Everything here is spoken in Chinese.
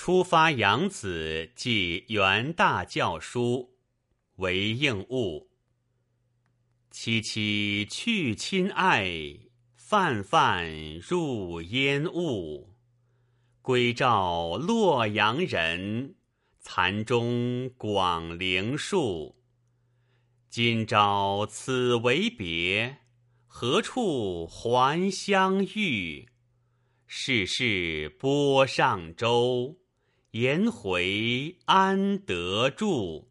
出发养子，即元大教书，为应物。凄凄去亲爱，泛泛入烟雾。归照洛阳人，残钟广陵树。今朝此为别，何处还相遇？世事波上舟，颜回安得住？